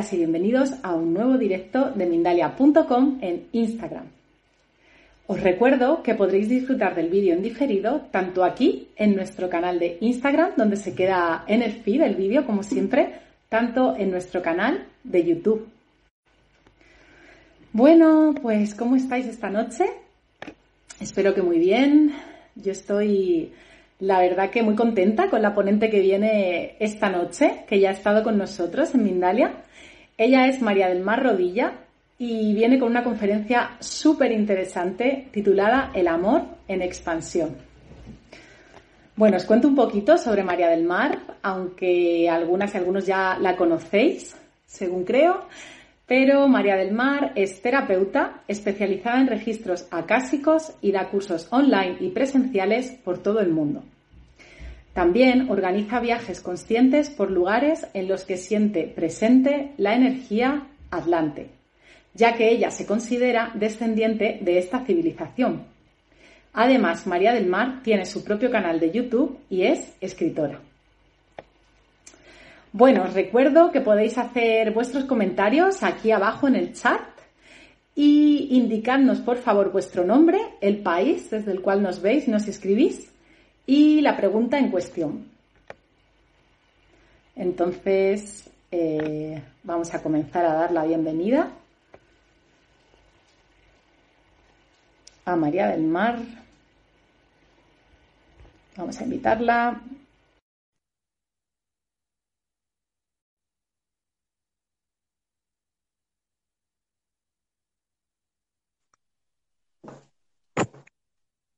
Y bienvenidos a un nuevo directo de Mindalia.com en Instagram. Os recuerdo que podréis disfrutar del vídeo en diferido tanto aquí en nuestro canal de Instagram, donde se queda en el feed el vídeo como siempre, tanto en nuestro canal de YouTube. Bueno, pues ¿cómo estáis esta noche? Espero que muy bien. Yo estoy la verdad que muy contenta con la ponente que viene esta noche, que ya ha estado con nosotros en Mindalia. Ella es María del Mar Rodilla y viene con una conferencia súper interesante titulada El amor en expansión. Bueno, os cuento un poquito sobre María del Mar, aunque algunas y algunos ya la conocéis, según creo. Pero María del Mar es terapeuta especializada en registros acásicos y da cursos online y presenciales por todo el mundo. También organiza viajes conscientes por lugares en los que siente presente la energía atlante, ya que ella se considera descendiente de esta civilización. Además, María del Mar tiene su propio canal de YouTube y es escritora. Bueno, os recuerdo que podéis hacer vuestros comentarios aquí abajo en el chat y indicadnos por favor vuestro nombre, el país desde el cual nos veis, nos escribís y la pregunta en cuestión. Entonces, eh, vamos a comenzar a dar la bienvenida a María del Mar. Vamos a invitarla.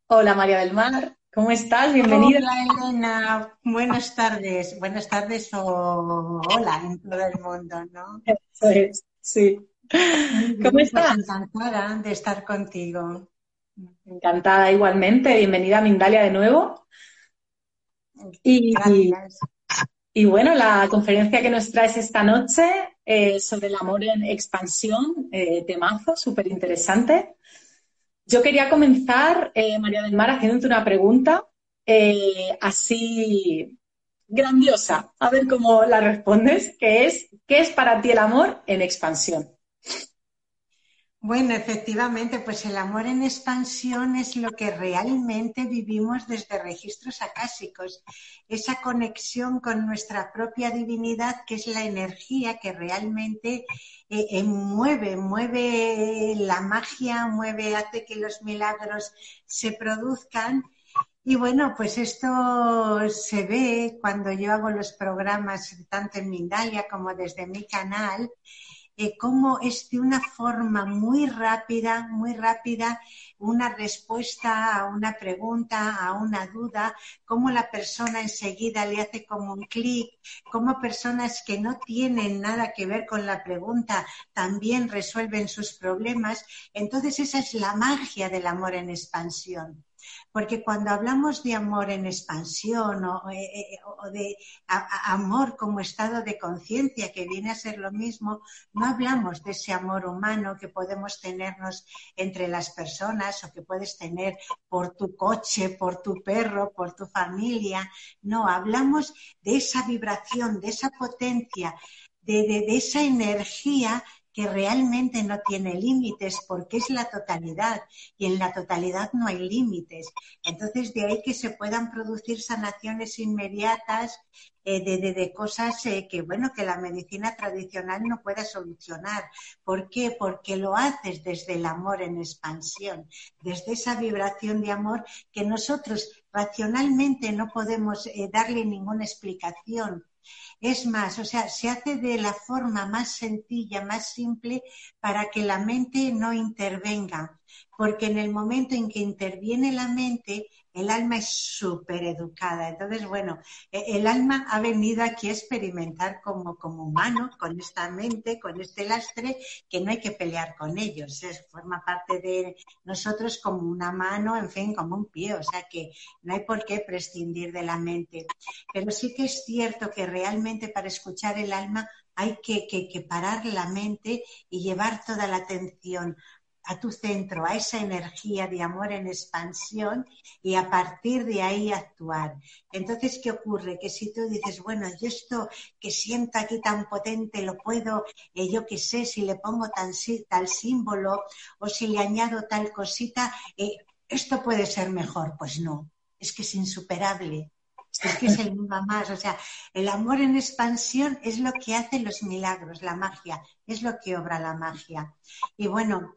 Hola María del Mar, ¿cómo estás? Bienvenida. Hola Elena, buenas tardes, buenas tardes o hola en todo el mundo, ¿no? Eso es, sí. ¿Cómo estás? Encantada de estar contigo. Encantada igualmente, bienvenida a Mindalia de nuevo. Y, Gracias. y bueno, la conferencia que nos traes esta noche eh, sobre el amor en expansión, eh, temazo, súper interesante. Yo quería comenzar, eh, María del Mar, haciéndote una pregunta eh, así grandiosa, a ver cómo la respondes, que es, ¿qué es para ti el amor en expansión? Bueno, efectivamente, pues el amor en expansión es lo que realmente vivimos desde registros acásicos, esa conexión con nuestra propia divinidad, que es la energía que realmente eh, eh, mueve, mueve la magia, mueve, hace que los milagros se produzcan. Y bueno, pues esto se ve cuando yo hago los programas tanto en Mindalia como desde mi canal cómo es de una forma muy rápida, muy rápida, una respuesta a una pregunta, a una duda, cómo la persona enseguida le hace como un clic, cómo personas que no tienen nada que ver con la pregunta también resuelven sus problemas. Entonces esa es la magia del amor en expansión. Porque cuando hablamos de amor en expansión o, eh, o de amor como estado de conciencia, que viene a ser lo mismo, no hablamos de ese amor humano que podemos tenernos entre las personas o que puedes tener por tu coche, por tu perro, por tu familia. No, hablamos de esa vibración, de esa potencia, de esa energía que realmente no tiene límites porque es la totalidad y en la totalidad no hay límites. Entonces, de ahí que se puedan producir sanaciones inmediatas eh, de, de, cosas eh, que, bueno, que la medicina tradicional no pueda solucionar. ¿Por qué? Porque lo haces desde el amor en expansión, desde esa vibración de amor que nosotros racionalmente no podemos eh, darle ninguna explicación es más, o sea, se hace de la forma más sencilla, más simple, para que la mente no intervenga. Porque en el momento en que interviene la mente, el alma es súper educada. Entonces, bueno, e, el alma ha venido aquí a experimentar como, como humano, con esta mente, con este lastre, que no hay que pelear con ellos. Es, forma parte de nosotros como una mano, en fin, como un pie. O sea que no hay por qué prescindir de la mente. Pero sí que es cierto que realmente para escuchar el alma hay que, que, que parar la mente y llevar toda la atención a tu centro, a esa energía de amor en expansión y a partir de ahí actuar. Entonces, ¿qué ocurre? Que si tú dices, bueno, yo esto que siento aquí tan potente lo puedo, eh, yo qué sé, si le pongo tal símbolo o si le añado tal cosita, eh, esto puede ser mejor. Pues no, es que es insuperable. Es que es el más. O sea, el amor en expansión es lo que hace los milagros, la magia, es lo que obra la magia. Y bueno,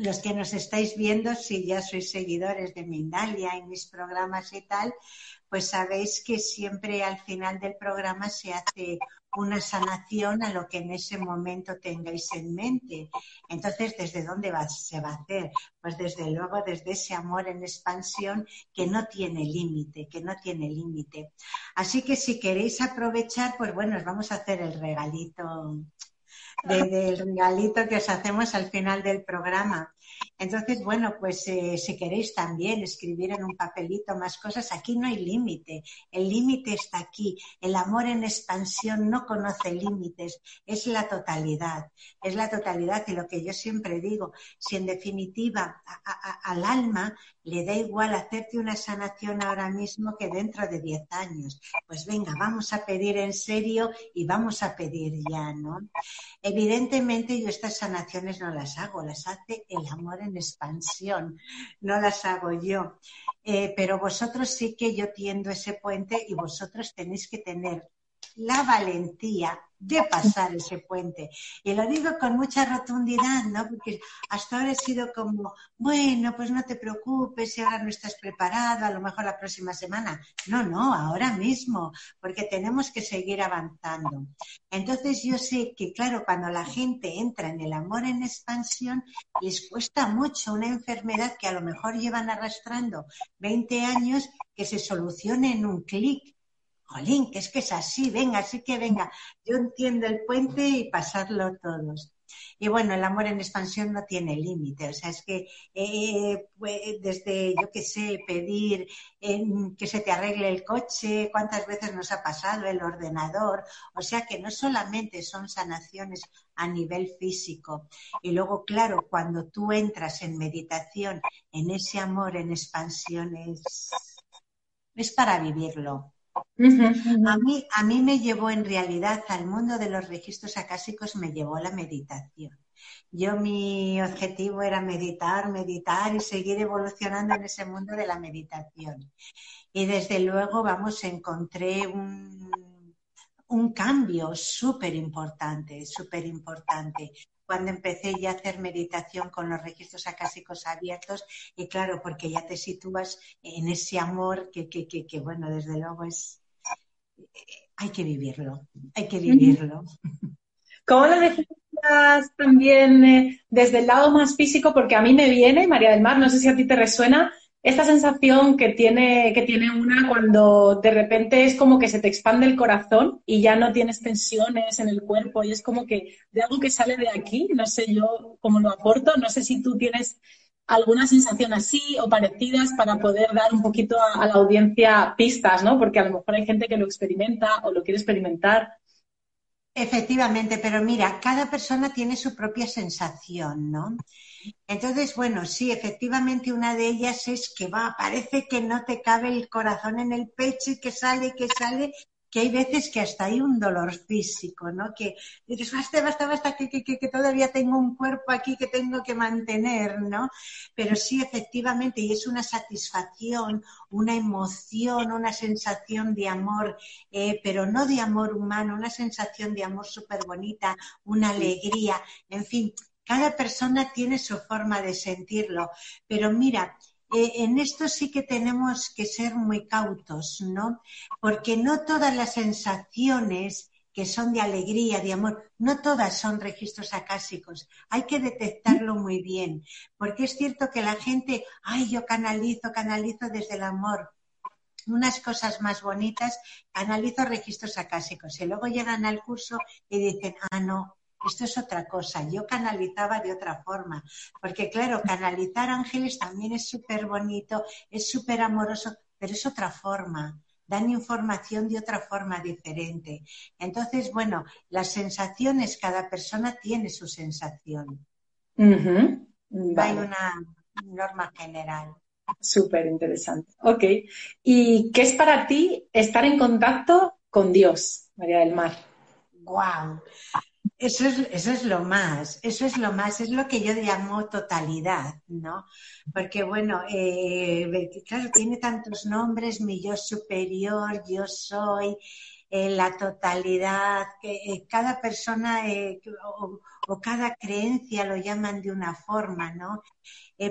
los que nos estáis viendo, si ya sois seguidores de Mindalia y mis programas y tal, pues sabéis que siempre al final del programa se hace una sanación a lo que en ese momento tengáis en mente. Entonces, ¿desde dónde se va a hacer? Pues desde luego desde ese amor en expansión que no tiene límite, que no tiene límite. Así que si queréis aprovechar, pues bueno, os vamos a hacer el regalito del regalito que os hacemos al final del programa. Entonces, bueno, pues eh, si queréis también escribir en un papelito más cosas, aquí no hay límite. El límite está aquí. El amor en expansión no conoce límites. Es la totalidad. Es la totalidad. Y lo que yo siempre digo, si en definitiva al alma le da igual hacerte una sanación ahora mismo que dentro de 10 años. Pues venga, vamos a pedir en serio y vamos a pedir ya, ¿no? Evidentemente yo estas sanaciones no las hago, las hace el amor en expansión, no las hago yo. Eh, pero vosotros sí que yo tiendo ese puente y vosotros tenéis que tener la valentía de pasar ese puente. Y lo digo con mucha rotundidad, ¿no? Porque hasta ahora he sido como, bueno, pues no te preocupes si ahora no estás preparado, a lo mejor la próxima semana. No, no, ahora mismo, porque tenemos que seguir avanzando. Entonces yo sé que, claro, cuando la gente entra en el amor en expansión, les cuesta mucho una enfermedad que a lo mejor llevan arrastrando 20 años que se solucione en un clic jolín, que es que es así, venga, así que venga, yo entiendo el puente y pasarlo todos. Y bueno, el amor en expansión no tiene límite, o sea, es que eh, pues, desde, yo qué sé, pedir que se te arregle el coche, cuántas veces nos ha pasado el ordenador, o sea que no solamente son sanaciones a nivel físico. Y luego, claro, cuando tú entras en meditación, en ese amor en expansión, es para vivirlo. A mí, a mí me llevó en realidad al mundo de los registros acásicos, me llevó la meditación. Yo mi objetivo era meditar, meditar y seguir evolucionando en ese mundo de la meditación. Y desde luego, vamos, encontré un, un cambio súper importante, súper importante cuando empecé ya a hacer meditación con los registros acásicos abiertos y claro, porque ya te sitúas en ese amor que, que, que, bueno, desde luego es, hay que vivirlo, hay que vivirlo. ¿Cómo lo definirías también eh, desde el lado más físico? Porque a mí me viene, María del Mar, no sé si a ti te resuena, esta sensación que tiene, que tiene una cuando de repente es como que se te expande el corazón y ya no tienes tensiones en el cuerpo y es como que de algo que sale de aquí, no sé yo cómo lo aporto, no sé si tú tienes alguna sensación así o parecidas para poder dar un poquito a, la audiencia pistas, ¿no? Porque a lo mejor hay gente que lo experimenta o lo quiere experimentar. Efectivamente, pero mira, cada persona tiene su propia sensación, ¿no? Entonces, bueno, sí, efectivamente una de ellas es que va, parece que no te cabe el corazón en el pecho y que sale, que sale, que hay veces que hasta hay un dolor físico, ¿no? Que dices, basta, basta, basta, que, que, que, todavía tengo un cuerpo aquí que tengo que mantener, ¿no? Pero sí, efectivamente, y es una satisfacción, una emoción, una sensación de amor, eh, pero no de amor humano, una sensación de amor súper bonita, una alegría, en fin, cada persona tiene su forma de sentirlo, pero mira, eh, en esto sí que tenemos que ser muy cautos, ¿no? Porque no todas las sensaciones que son de alegría, de amor, no todas son registros acásicos. Hay que detectarlo muy bien, porque es cierto que la gente, ay, yo canalizo, canalizo desde el amor unas cosas más bonitas, canalizo registros acásicos y luego llegan al curso y dicen, ah, no, esto es otra cosa. Yo canalizaba de otra forma, porque claro, canalizar ángeles también es súper bonito, es súper amoroso, pero es otra forma. Dan información de otra forma diferente. Entonces, bueno, las sensaciones, cada persona tiene su sensación. Hay una norma general. Súper interesante. Ok. ¿Y qué es para ti estar en contacto con Dios, María del Mar? ¡Guau! Eso es, eso es lo más, eso es lo más, es lo que yo llamo totalidad, ¿no? Porque bueno, eh, claro, tiene tantos nombres, mi yo superior, yo soy, eh, la totalidad, que eh, cada persona o, o, cada creencia lo llaman de una forma, ¿no?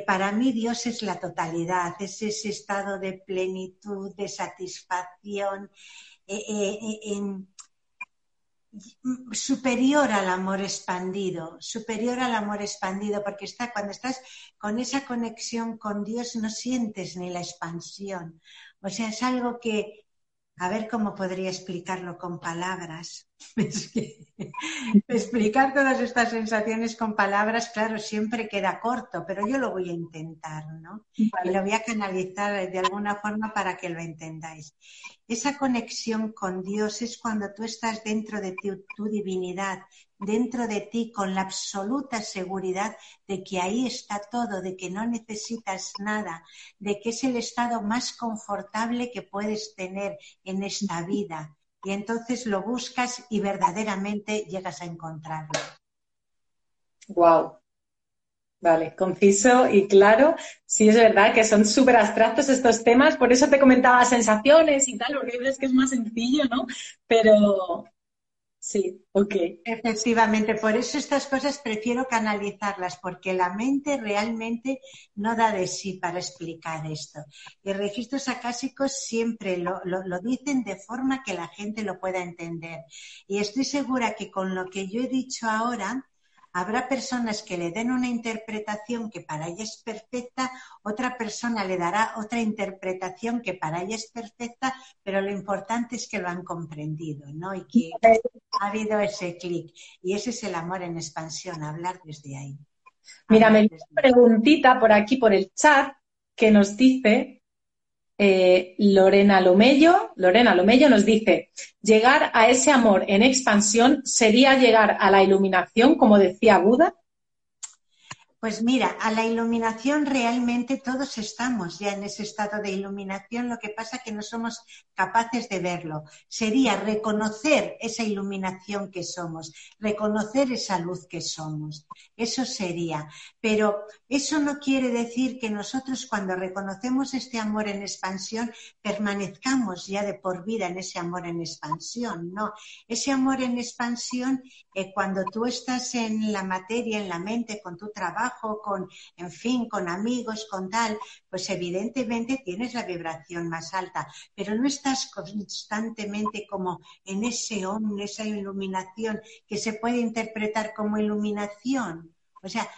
para mí Dios es la totalidad, es ese estado de plenitud, de satisfacción, en superior al amor expandido, superior al amor expandido, porque está, cuando estás con esa conexión con Dios no sientes ni la expansión. O sea, es algo que, a ver cómo podría explicarlo con palabras. explicar todas estas sensaciones con palabras, claro, siempre queda corto, pero yo lo voy a intentar, ¿no? Y lo voy a canalizar de alguna forma para que lo entendáis. Esa conexión con Dios es cuando tú estás dentro de tu divinidad, dentro de ti con la absoluta seguridad de que ahí está todo, de que no necesitas nada, de que es el estado más confortable que puedes tener en esta vida. Y entonces lo buscas y verdaderamente llegas a encontrarlo. Wow. Vale, conciso y claro. Sí, es verdad que son súper abstractos estos temas, por eso te comentaba sensaciones y tal, porque ves que es más sencillo, ¿no? Pero, Sí, ok. Efectivamente, por eso estas cosas prefiero canalizarlas, porque la mente realmente no da de sí para explicar esto. Y registros acásicos siempre lo, lo, dicen de forma que la gente lo pueda entender. Y estoy segura que con lo que yo he dicho ahora, Habrá personas que le den una interpretación que para ella es perfecta, otra persona le dará otra interpretación que para ella es perfecta, pero lo importante es que lo han comprendido, ¿no? Y que ha habido ese clic. Y ese es el amor en expansión, hablar desde ahí. Mira, me una preguntita por aquí, por el chat, que nos dice eh, Lorena Lomello, Lorena Lomello nos dice, llegar a ese amor en expansión sería llegar a la iluminación, como decía Buda. Pues mira, a la iluminación realmente todos estamos ya en ese estado de iluminación, lo que pasa que no somos capaces de verlo. Sería reconocer esa iluminación que somos, reconocer esa luz que somos. Eso sería. Pero eso no quiere decir que nosotros cuando reconocemos este amor en expansión permanezcamos ya de por vida en ese amor en expansión. No, ese amor en expansión, eh, cuando tú estás en la materia, en la mente, con tu trabajo, con, en fin, con amigos, con tal, pues evidentemente tienes la vibración más alta, pero no estás constantemente como en ese en esa iluminación que se puede interpretar como iluminación. O sea,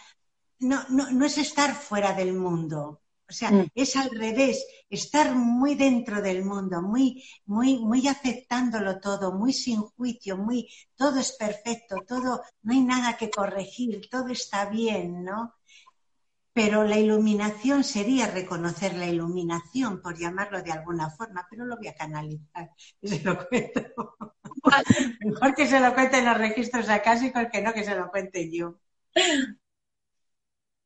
no, no, no es estar fuera del mundo, o sea, mm. es al revés, estar muy dentro del mundo, muy, muy, muy aceptándolo todo, muy sin juicio, muy, todo es perfecto, todo, no hay nada que corregir, todo está bien, ¿no? Pero la iluminación sería reconocer la iluminación, por llamarlo de alguna forma, pero lo voy a canalizar se lo cuento. Mejor que se lo cuenten los registros acásicos que no que se lo cuente yo.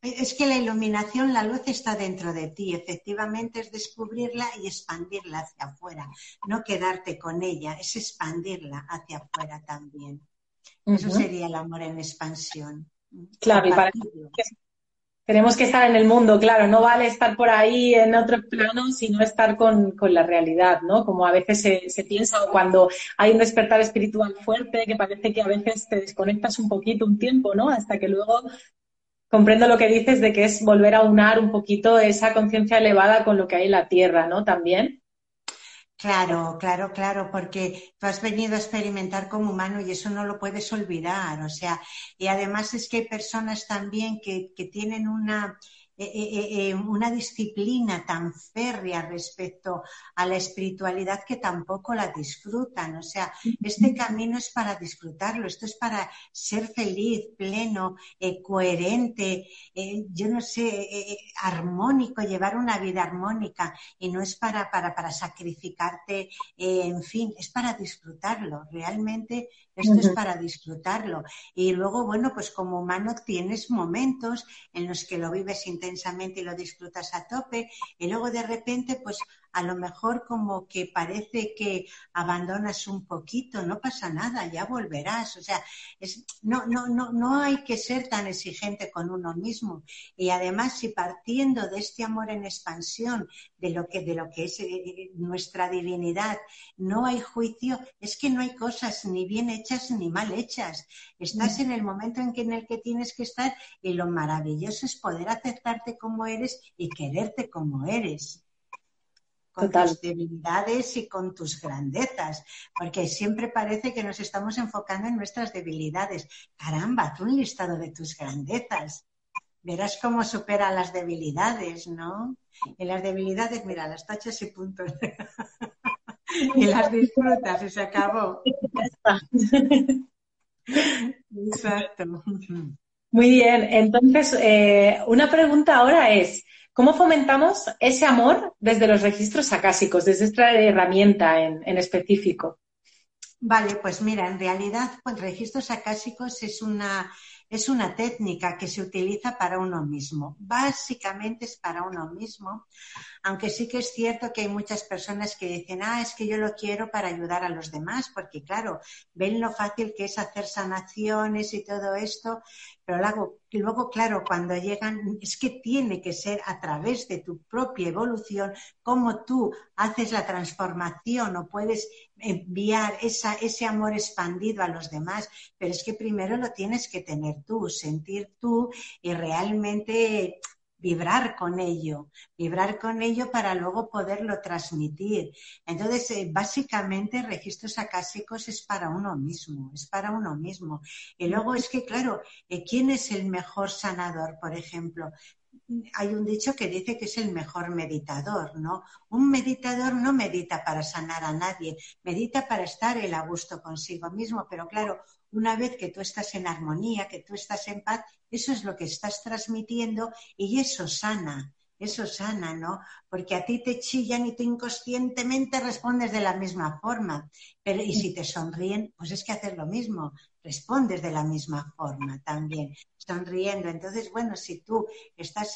Es que la iluminación, la luz está dentro de ti, efectivamente es descubrirla y expandirla hacia afuera, no quedarte con ella, es expandirla hacia afuera también. Eso sería el amor en expansión. Claro, y para tenemos que estar en el mundo, claro, no vale estar por ahí en otro plano, sino estar con, la realidad, ¿no? Como a veces se, se, piensa o cuando hay un despertar espiritual fuerte, que parece que a veces te desconectas un poquito, un tiempo, ¿no? Hasta que luego comprendo lo que dices de que es volver a unar un poquito esa conciencia elevada con lo que hay en la Tierra, ¿no? También. Claro, claro, claro, porque tú has venido a experimentar como humano y eso no lo puedes olvidar, o sea, y además es que hay personas también que, que tienen una, eh, eh, eh, una disciplina tan férrea respecto a la espiritualidad que tampoco la disfrutan. O sea, este camino es para disfrutarlo, esto es para ser feliz, pleno, coherente, yo no sé, armónico, llevar una vida armónica y no es para, para, para sacrificarte, en fin, es para disfrutarlo. Realmente esto es para disfrutarlo. Y luego, bueno, pues como humano tienes momentos en los que lo vives intensamente y lo disfrutas a tope, y luego de repente, pues a lo mejor como que parece que abandonas un poquito, no pasa nada, ya volverás. O sea, es, no, no, no, no hay que ser tan exigente con uno mismo. Y además, si partiendo de este amor en expansión, de lo que, de lo que es eh, nuestra divinidad, no hay juicio, es que no hay cosas ni bien hechas ni mal hechas. Estás en el momento en, que, en el que tienes que estar y lo maravilloso es poder aceptarte como eres y quererte como eres con tus debilidades y con tus grandezas, porque siempre parece que nos estamos enfocando en nuestras debilidades. Caramba, tú un listado de tus grandezas. Verás cómo supera las debilidades, ¿no? Y las debilidades, mira, las tachas y puntos. y las disfrutas y se acabó. Exacto. Muy bien, entonces eh, una pregunta ahora es, ¿Cómo fomentamos ese amor desde los registros acásicos, desde esta herramienta en, específico? Vale, pues mira, en realidad, pues registros acásicos es una, es una técnica que se utiliza para uno mismo. Básicamente es para uno mismo, aunque sí que es cierto que hay muchas personas que dicen, ah, es que yo lo quiero para ayudar a los demás, porque claro, ven lo fácil que es hacer sanaciones y todo esto, pero luego, luego, claro, cuando llegan, es que tiene que ser a través de tu propia evolución, como tú haces la transformación o puedes enviar esa, ese amor expandido a los demás, pero es que primero lo tienes que tener tú, sentir tú y realmente vibrar con ello, vibrar con ello para luego poderlo transmitir. Entonces, eh, básicamente, registros acásicos es para uno mismo, es para uno mismo. Y luego es que, claro, eh, ¿quién es el mejor sanador, por ejemplo? hay un dicho que dice que es el mejor meditador, ¿no? Un meditador no medita para sanar a nadie, medita para estar el a gusto consigo mismo, pero claro, una vez que tú estás en armonía, que tú estás en paz, eso es lo que estás transmitiendo y eso sana, eso sana, ¿no? Porque a ti te chillan y tú inconscientemente respondes de la misma forma. Pero, y si te sonríen, pues es que hacer lo mismo, respondes de la misma forma también, sonriendo. Entonces, bueno, si tú estás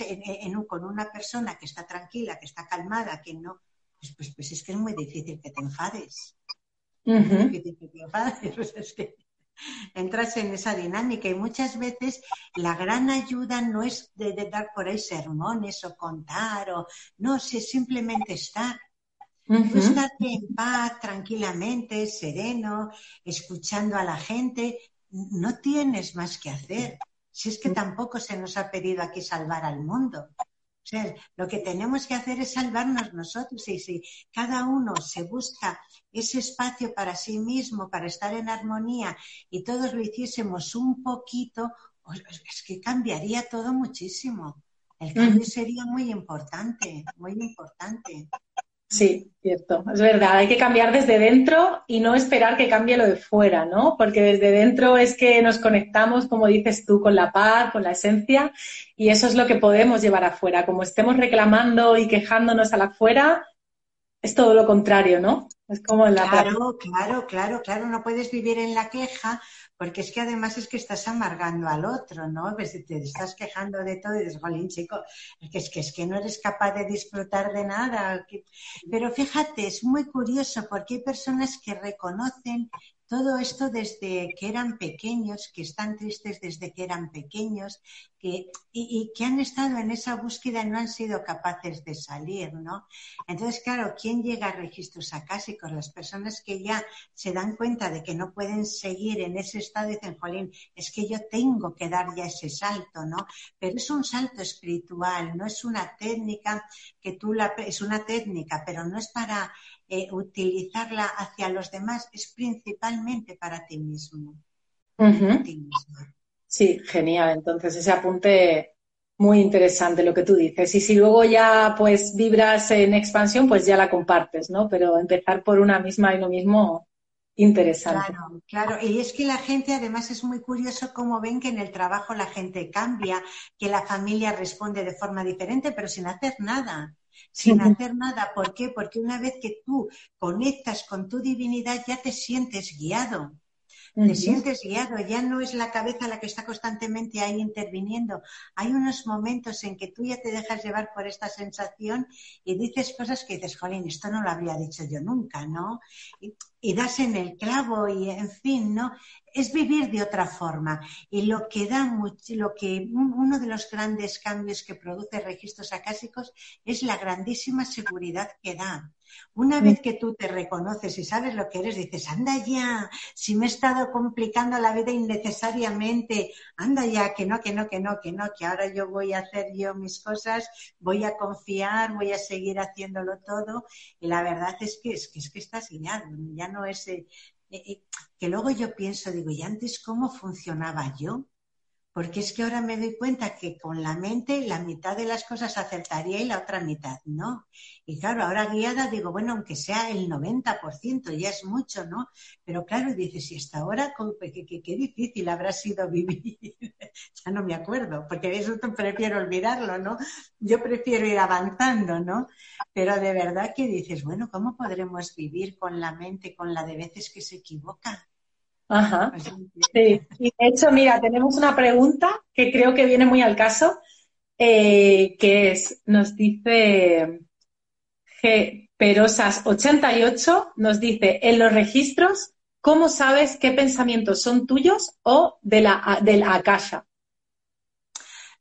con una persona que está tranquila, que está calmada, que no, pues, pues, pues es que es muy difícil que te enfades. Es difícil que te enfades, pues es que entras en esa dinámica y muchas veces la gran ayuda no es de, dar por ahí sermones o contar o no, es simplemente estar. estar en paz, tranquilamente, sereno, escuchando a la gente, no tienes más que hacer. Si es que tampoco se nos ha pedido aquí salvar al mundo lo que tenemos que hacer es salvarnos nosotros y si cada uno se busca ese espacio para sí mismo, para estar en armonía y todos lo hiciésemos un poquito, pues, es que cambiaría todo muchísimo. El cambio sería muy importante, muy importante. Sí, cierto, es verdad. Hay que cambiar desde dentro y no esperar que cambie lo de fuera, ¿no? Porque desde dentro es que nos conectamos, como dices tú, con la paz, con la esencia, y eso es lo que podemos llevar afuera. Como estemos reclamando y quejándonos a la afuera, es todo lo contrario, ¿no? Es como en la Claro, claro, claro, claro. No puedes vivir en la queja porque es que además es que estás amargando al otro, ¿no? Pues te estás quejando de todo y dices, jolín, chico, que, es que, es que no eres capaz de disfrutar de nada. Pero fíjate, es muy curioso porque hay personas que reconocen todo esto desde que eran pequeños, que están tristes desde que eran pequeños, que, y, que han estado en esa búsqueda y no han sido capaces de salir, ¿no? Entonces, claro, ¿quién llega a registros acásicos? Las personas que ya se dan cuenta de que no pueden seguir en ese estado y dicen, jolín, es que yo tengo que dar ya ese salto, ¿no? Pero es un salto espiritual, no es una técnica que tú la... es una técnica, pero no es para eh, utilizarla hacia los demás es principalmente para ti mismo. Sí, genial. Entonces ese apunte muy interesante lo que tú dices. Y si luego ya pues vibras en expansión, pues ya la compartes, ¿no? Pero empezar por una misma y lo mismo, interesante. Claro, claro. Y es que la gente además es muy curioso cómo ven que en el trabajo la gente cambia, que la familia responde de forma diferente, pero sin hacer nada sin hacer nada. ¿Por qué? Porque una vez que tú conectas con tu divinidad ya te sientes guiado. Te sientes guiado, ya no es la cabeza la que está constantemente ahí interviniendo. Hay unos momentos en que tú ya te dejas llevar por esta sensación y dices cosas que dices, jolín, esto no lo habría dicho yo nunca, ¿no? Y, y das en el clavo y, en fin, ¿no? Es vivir de otra forma. Y lo que da mucho, lo que uno de los grandes cambios que produce registros acásicos es la grandísima seguridad que da. Una vez que tú te reconoces y sabes lo que eres, dices, anda ya, si me he estado complicando la vida innecesariamente, anda ya, que no, que no, que no, que no, que ahora yo voy a hacer yo mis cosas, voy a confiar, voy a seguir haciéndolo todo. Y la verdad es que es que, es que estás guiado, ya no es... Eh, eh, que luego yo pienso, digo, ¿y antes cómo funcionaba yo? Porque es que ahora me doy cuenta que con la mente la mitad de las cosas acertaría y la otra mitad no. Y claro, ahora guiada digo, bueno, aunque sea el 90%, ya es mucho, ¿no? Pero claro, dices, y hasta ahora, qué, difícil habrá sido vivir. ya no me acuerdo, porque eso prefiero olvidarlo, ¿no? Yo prefiero ir avanzando, ¿no? Pero de verdad que dices, bueno, ¿cómo podremos vivir con la mente, con la de veces que se equivoca? Ajá. Sí. Y de hecho, mira, tenemos una pregunta que creo que viene muy al caso, eh, que es, nos dice G. Perosas88, nos dice, en los registros, ¿cómo sabes qué pensamientos son tuyos o de la, del Akasha?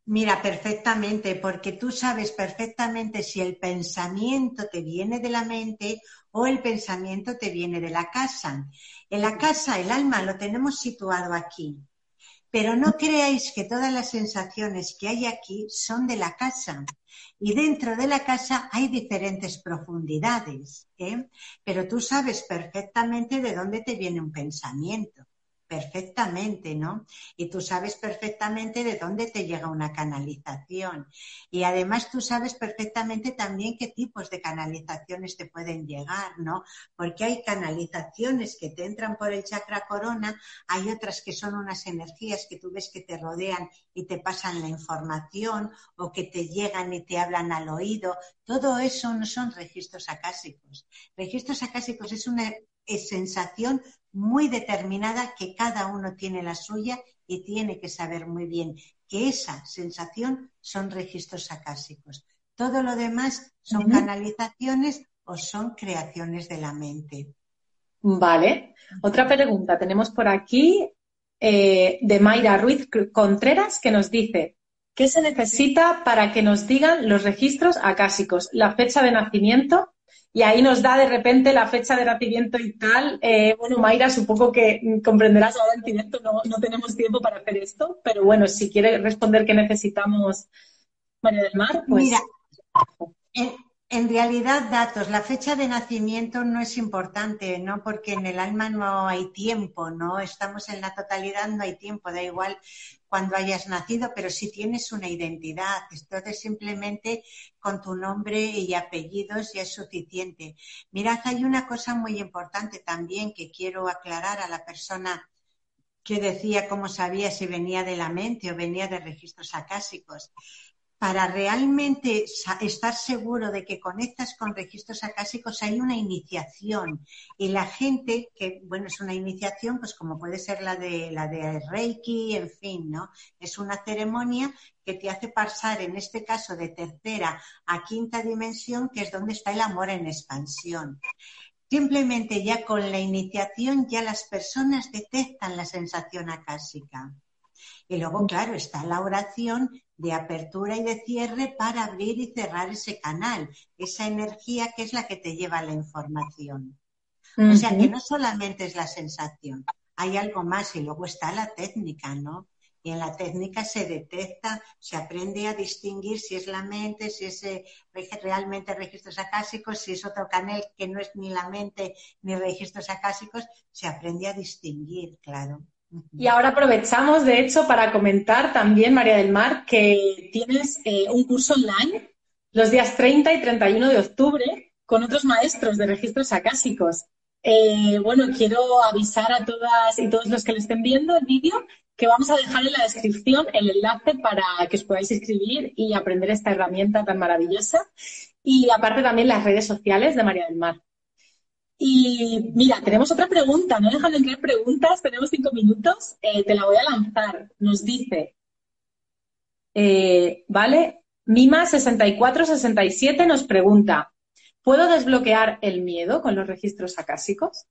Mira, perfectamente, porque tú sabes perfectamente si el pensamiento te viene de la mente o el pensamiento te viene de la casa. En la casa, el alma lo tenemos situado aquí. Pero no creáis que todas las sensaciones que hay aquí son de la casa. Y dentro de la casa hay diferentes profundidades. ¿eh? Pero tú sabes perfectamente de dónde te viene un pensamiento perfectamente, ¿no? Y tú sabes perfectamente de dónde te llega una canalización. Y además tú sabes perfectamente también qué tipos de canalizaciones te pueden llegar, ¿no? Porque hay canalizaciones que te entran por el chakra corona, hay otras que son unas energías que tú ves que te rodean y te pasan la información o que te llegan y te hablan al oído. Todo eso no son registros acásicos. Registros acásicos es una sensación muy determinada que cada uno tiene la suya y tiene que saber muy bien que esa sensación son registros acásicos. Todo lo demás son canalizaciones o son creaciones de la mente. Vale. Otra pregunta tenemos por aquí eh, de Mayra Ruiz Contreras que nos dice, ¿qué se necesita para que nos digan los registros acásicos? La fecha de nacimiento, y ahí nos da de repente la fecha de nacimiento y tal. Eh, bueno, Mayra, supongo que comprenderás ahora en directo, no, no tenemos tiempo para hacer esto, pero bueno, si quiere responder qué necesitamos, María del Mar, pues. Mira, en, realidad, datos. La fecha de nacimiento no es importante, ¿no? Porque en el alma no hay tiempo, ¿no? Estamos en la totalidad, no hay tiempo. Da igual cuando hayas nacido, pero si tienes una identidad. Entonces, simplemente con tu nombre y apellidos ya es suficiente. Mirad, hay una cosa muy importante también que quiero aclarar a la persona que decía cómo sabía si venía de la mente o venía de registros acásicos para realmente estar seguro de que conectas con registros acásicos hay una iniciación. Y la gente que bueno es una iniciación pues como puede ser la de la de Reiki en fin no es una ceremonia que te hace pasar en este caso de tercera a quinta dimensión que es donde está el amor en expansión. Simplemente ya con la iniciación ya las personas detectan la sensación acásica y luego, claro, está la oración de apertura y de cierre para abrir y cerrar ese canal, esa energía que es la que te lleva la información. O sea que no solamente es la sensación, hay algo más y luego está la técnica, ¿no? Y en la técnica se detecta, se aprende a distinguir si es la mente, si es eh, realmente registros acásicos, si es otro canal que no es ni la mente ni registros acásicos, se aprende a distinguir, claro. Y ahora aprovechamos, de hecho, para comentar también, María del Mar, que tienes eh, un curso online los días 30 y 31 de octubre con otros maestros de registros acásicos. Eh, bueno, quiero avisar a todas y todos los que lo estén viendo el vídeo que vamos a dejar en la descripción el enlace para que os podáis inscribir y aprender esta herramienta tan maravillosa. Y aparte también las redes sociales de María del Mar. Y mira, tenemos otra pregunta, no dejan de entrar preguntas, tenemos cinco minutos, eh, te la voy a lanzar. Nos dice, eh, ¿vale? Mima6467 nos pregunta, ¿puedo desbloquear el miedo con los registros acásicos?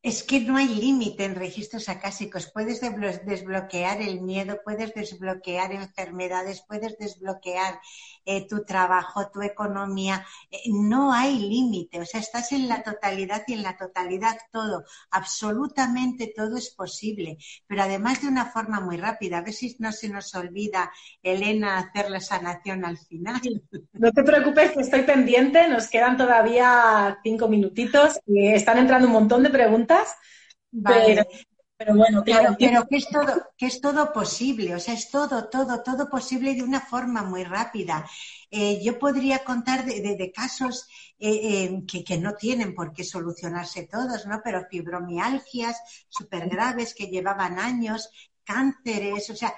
Es que no hay límite en registros acásicos. Puedes desbloquear el miedo, puedes desbloquear enfermedades, puedes desbloquear eh, tu trabajo, tu economía. Eh, no hay límite. O sea, estás en la totalidad y en la totalidad todo. Absolutamente todo es posible. Pero además de una forma muy rápida. A ver si no se nos olvida, Elena, hacer la sanación al final. No te preocupes, que estoy pendiente. Nos quedan todavía cinco minutitos y están entrando un montón de preguntas pero, bueno, claro. Pero, que, es todo, que es todo posible, o sea, es todo, todo, todo posible de una forma muy rápida. Eh, yo podría contar de, casos eh, eh, que, que, no tienen por qué solucionarse todos, ¿no? Pero fibromialgias súper graves que llevaban años, cánceres, o sea,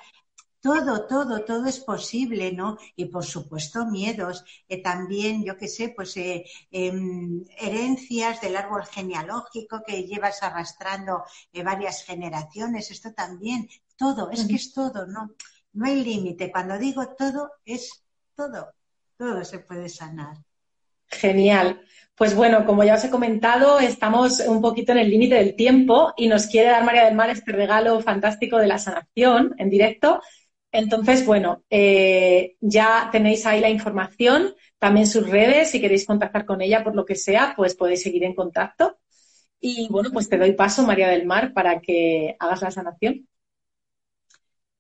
todo, todo, todo es posible, ¿no? Y por supuesto miedos, eh, también, yo qué sé, pues eh, em, herencias del árbol genealógico que llevas arrastrando eh, varias generaciones, esto también, todo, es que es todo, ¿no? No hay límite, cuando digo todo, es todo, todo se puede sanar. Genial. Pues bueno, como ya os he comentado, estamos un poquito en el límite del tiempo y nos quiere dar María del Mar este regalo fantástico de la sanación en directo entonces, bueno, eh, ya tenéis ahí la información, también sus redes, si queréis contactar con ella por lo que sea, pues podéis seguir en contacto. Y bueno, pues te doy paso, María del Mar, para que hagas la sanación.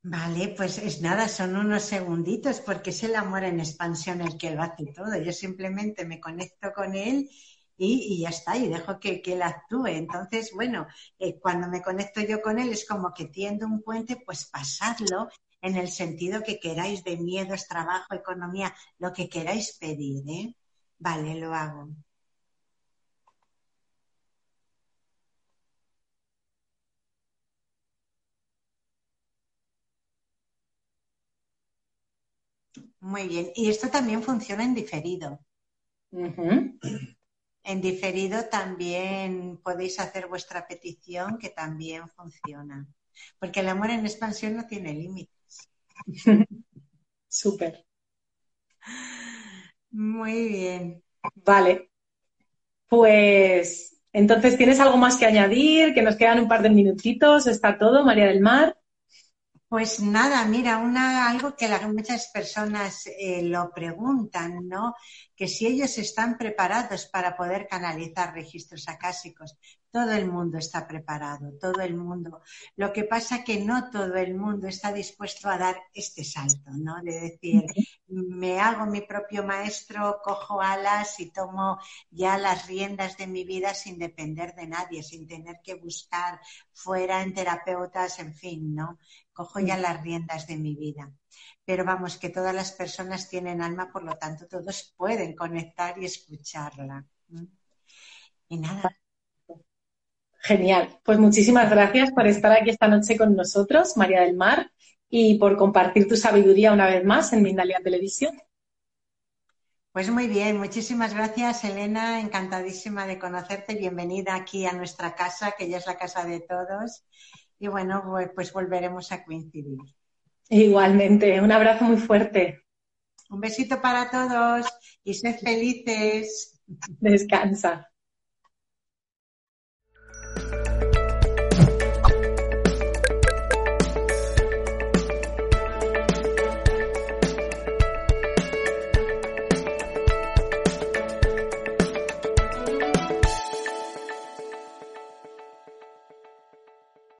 Vale, pues es nada, son unos segunditos porque es el amor en expansión el que lo hace todo. Yo simplemente me conecto con él y, ya está, y dejo que, él actúe. Entonces, bueno, eh, cuando me conecto yo con él es como que tiendo un puente, pues pasadlo en el sentido que queráis de miedos, trabajo, economía, lo que queráis pedir, ¿eh? Vale, lo hago. Muy bien. Y esto también funciona en diferido. En diferido también podéis hacer vuestra petición, que también funciona. Porque el amor en expansión no tiene límite. Súper. Muy bien. Vale. Pues entonces, ¿tienes algo más que añadir? Que nos quedan un par de minutitos. ¿Está todo, María del Mar? Pues nada, mira, una, algo que muchas personas eh, lo preguntan, ¿no? Que si ellos están preparados para poder canalizar registros acásicos. Todo el mundo está preparado, todo el mundo. Lo que pasa que no todo el mundo está dispuesto a dar este salto, ¿no? De decir, me hago mi propio maestro, cojo alas y tomo ya las riendas de mi vida sin depender de nadie, sin tener que buscar fuera en terapeutas, en fin, ¿no? Cojo ya las riendas de mi vida. Pero vamos, que todas las personas tienen alma, por lo tanto, todos pueden conectar y escucharla. Y nada, Genial. Pues muchísimas gracias por estar aquí esta noche con nosotros, María del Mar, y por compartir tu sabiduría una vez más en Mindalia Televisión. Pues muy bien, muchísimas gracias Elena, encantadísima de conocerte, bienvenida aquí a nuestra casa, que ya es la casa de todos, y bueno, pues, pues volveremos a coincidir. Igualmente, un abrazo muy fuerte. Un besito para todos y sed felices. Descansa.